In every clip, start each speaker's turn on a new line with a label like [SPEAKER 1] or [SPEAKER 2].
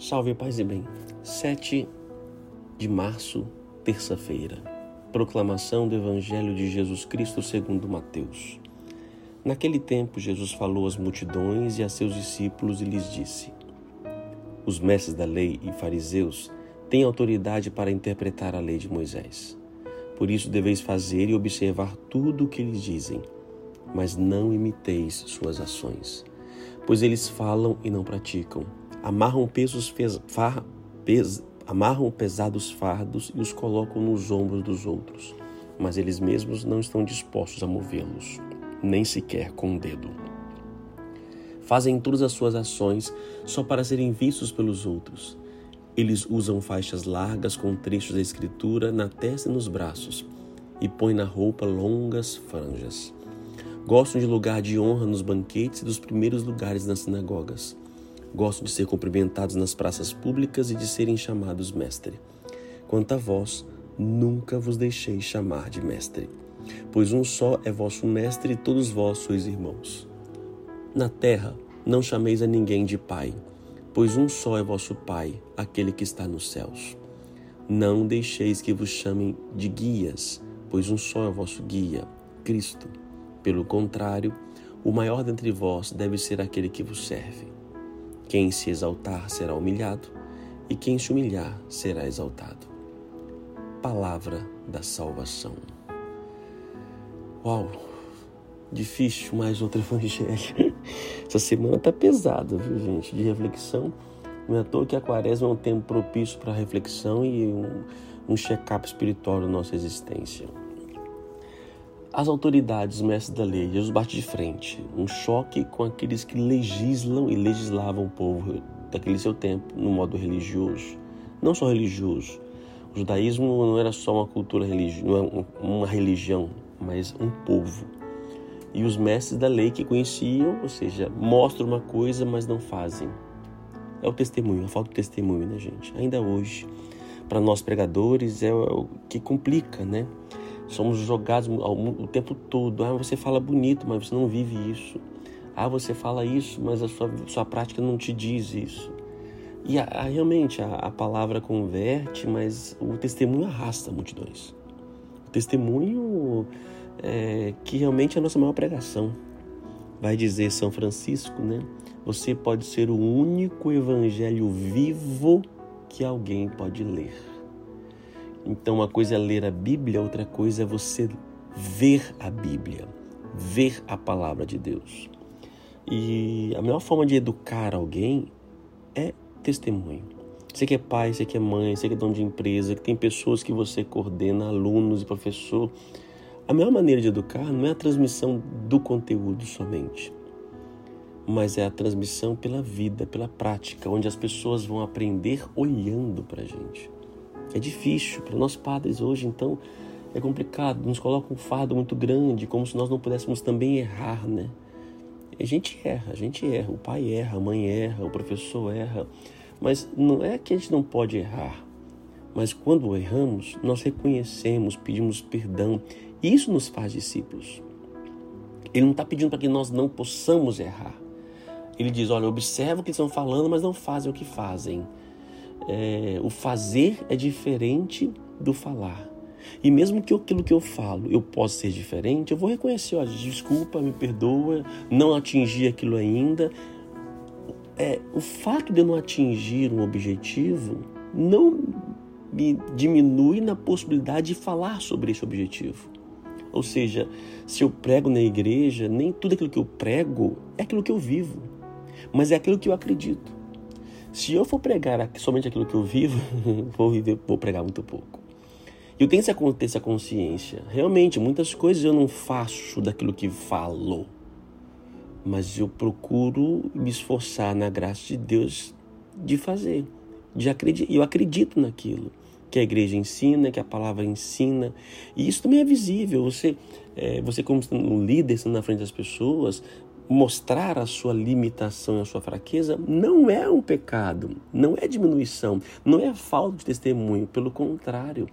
[SPEAKER 1] Salve, paz e bem. 7 de março, terça-feira. Proclamação do Evangelho de Jesus Cristo segundo Mateus. Naquele tempo, Jesus falou às multidões e a seus discípulos e lhes disse: Os mestres da lei e fariseus têm autoridade para interpretar a lei de Moisés. Por isso deveis fazer e observar tudo o que lhes dizem, mas não imiteis suas ações, pois eles falam e não praticam amarram pesos far, pes, amarram pesados fardos e os colocam nos ombros dos outros, mas eles mesmos não estão dispostos a movê-los, nem sequer com o um dedo. Fazem todas as suas ações só para serem vistos pelos outros. Eles usam faixas largas com trechos da escritura na testa e nos braços e põem na roupa longas franjas. Gostam de lugar de honra nos banquetes e dos primeiros lugares nas sinagogas Gostam de ser cumprimentados nas praças públicas e de serem chamados mestre. Quanto a vós, nunca vos deixei chamar de mestre, pois um só é vosso mestre e todos vós sois irmãos. Na terra, não chameis a ninguém de pai, pois um só é vosso pai, aquele que está nos céus. Não deixeis que vos chamem de guias, pois um só é vosso guia, Cristo. Pelo contrário, o maior dentre vós deve ser aquele que vos serve. Quem se exaltar será humilhado, e quem se humilhar será exaltado. Palavra da salvação. Uau! Difícil mais outro evangelho. Essa semana tá pesada, viu, gente? De reflexão. Não é à toa que a quaresma é um tempo propício para reflexão e um, um check-up espiritual da nossa existência. As autoridades mestres da lei, Jesus bate de frente, um choque com aqueles que legislam e legislavam o povo daquele seu tempo, no modo religioso. Não só religioso. O judaísmo não era só uma cultura religiosa, não é uma religião, mas um povo. E os mestres da lei que conheciam, ou seja, mostram uma coisa, mas não fazem. É o testemunho, a falta de testemunho, né, gente? Ainda hoje, para nós pregadores, é o que complica, né? Somos jogados o tempo todo. Ah, você fala bonito, mas você não vive isso. Ah, você fala isso, mas a sua, sua prática não te diz isso. E a, a, realmente a, a, palavra converte, mas o testemunho arrasta multidões. O testemunho é, que realmente é a nossa maior pregação. Vai dizer São Francisco, né? Você pode ser o único evangelho vivo que alguém pode ler. Então, uma coisa é ler a Bíblia, outra coisa é você ver a Bíblia, ver a palavra de Deus. E a melhor forma de educar alguém é testemunho. Você que é pai, você que é mãe, você que é dono de empresa, que tem pessoas que você coordena, alunos e professor. A melhor maneira de educar não é a transmissão do conteúdo somente, mas é a transmissão pela vida, pela prática, onde as pessoas vão aprender olhando para a gente. É difícil para nós padres hoje, então é complicado, nos coloca um fardo muito grande, como se nós não pudéssemos também errar, né? A gente erra, a gente erra, o pai erra, a mãe erra, o professor erra, mas não é que a gente não pode errar, mas quando erramos, nós reconhecemos, pedimos perdão, e isso nos faz discípulos. Ele não está pedindo para que nós não possamos errar. Ele diz: olha, observa o que estão falando, mas não fazem o que fazem é, o fazer é diferente do falar. E mesmo que aquilo que eu falo eu possa ser diferente, eu vou reconhecer, desculpa, me perdoa, não atingi aquilo ainda. É, o fato de eu não atingir um objetivo não me diminui na possibilidade de falar sobre esse objetivo. Ou seja, se eu prego na igreja, nem tudo aquilo que eu prego é aquilo que eu vivo, mas é aquilo que eu acredito. Se eu for pregar somente aquilo que eu vivo, vou viver, vou pregar muito pouco. Eu tenho essa consciência. Realmente, muitas coisas eu não faço daquilo que falo, mas eu procuro me esforçar na graça de Deus de fazer, de acreditar. Eu acredito naquilo que a igreja ensina, que a palavra ensina, e isso também é visível. Você, é, você como um líder, estando na frente das pessoas, mostrar a sua limitação e a sua fraqueza não é um pecado, não é diminuição, não é falta de testemunho, pelo contrário,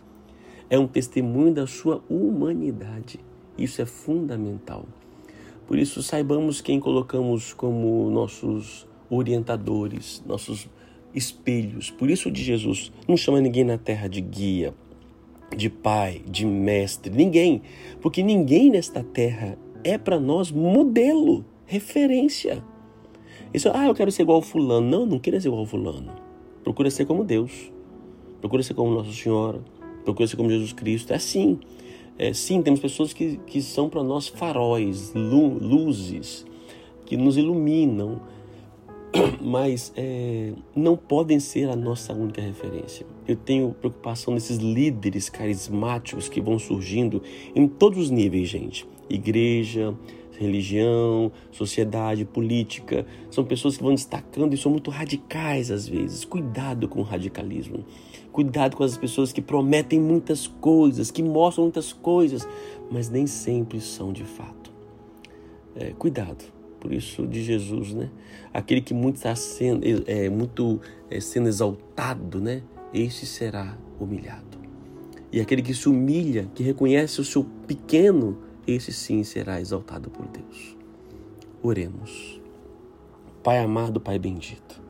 [SPEAKER 1] é um testemunho da sua humanidade. Isso é fundamental. Por isso, saibamos quem colocamos como nossos orientadores, nossos espelhos. Por isso de Jesus não chama ninguém na terra de guia, de pai, de mestre, ninguém, porque ninguém nesta terra é para nós modelo, referência. Isso, ah, eu quero ser igual ao fulano. Não, não queira ser igual ao fulano. Procura ser como Deus. Procura ser como Nossa Senhora. Procura ser como Jesus Cristo. É assim. É, sim, temos pessoas que, que são para nós faróis, luzes, que nos iluminam, mas é, não podem ser a nossa única referência. Eu tenho preocupação nesses líderes carismáticos que vão surgindo em todos os níveis, gente. Igreja, religião, sociedade, política. São pessoas que vão destacando e são muito radicais às vezes. Cuidado com o radicalismo. Cuidado com as pessoas que prometem muitas coisas, que mostram muitas coisas, mas nem sempre são de fato. É, cuidado. Por isso de Jesus, né? Aquele que muito está sendo, é, muito é, sendo exaltado, né? Este será humilhado. E aquele que se humilha, que reconhece o seu pequeno, esse sim será exaltado por Deus. Oremos. Pai amado, Pai bendito.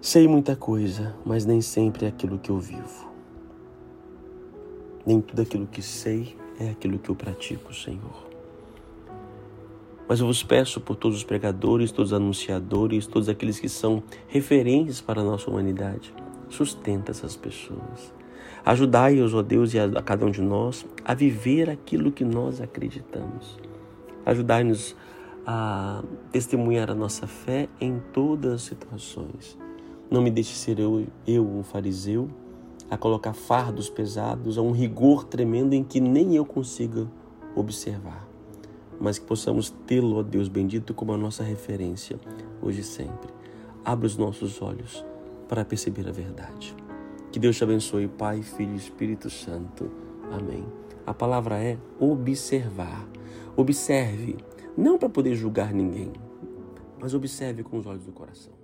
[SPEAKER 1] Sei muita coisa, mas nem sempre é aquilo que eu vivo. Nem tudo aquilo que sei é aquilo que eu pratico, Senhor. Mas eu vos peço por todos os pregadores, todos os anunciadores, todos aqueles que são referentes para a nossa humanidade. Sustenta essas pessoas. Ajudai-os, ó Deus, e a cada um de nós a viver aquilo que nós acreditamos. Ajudai-nos a testemunhar a nossa fé em todas as situações. Não me deixe ser eu, eu um fariseu, a colocar fardos pesados, a um rigor tremendo em que nem eu consiga observar, mas que possamos tê-lo, ó Deus bendito, como a nossa referência, hoje e sempre. Abra os nossos olhos para perceber a verdade. Que Deus te abençoe, Pai, Filho e Espírito Santo. Amém. A palavra é observar. Observe, não para poder julgar ninguém, mas observe com os olhos do coração.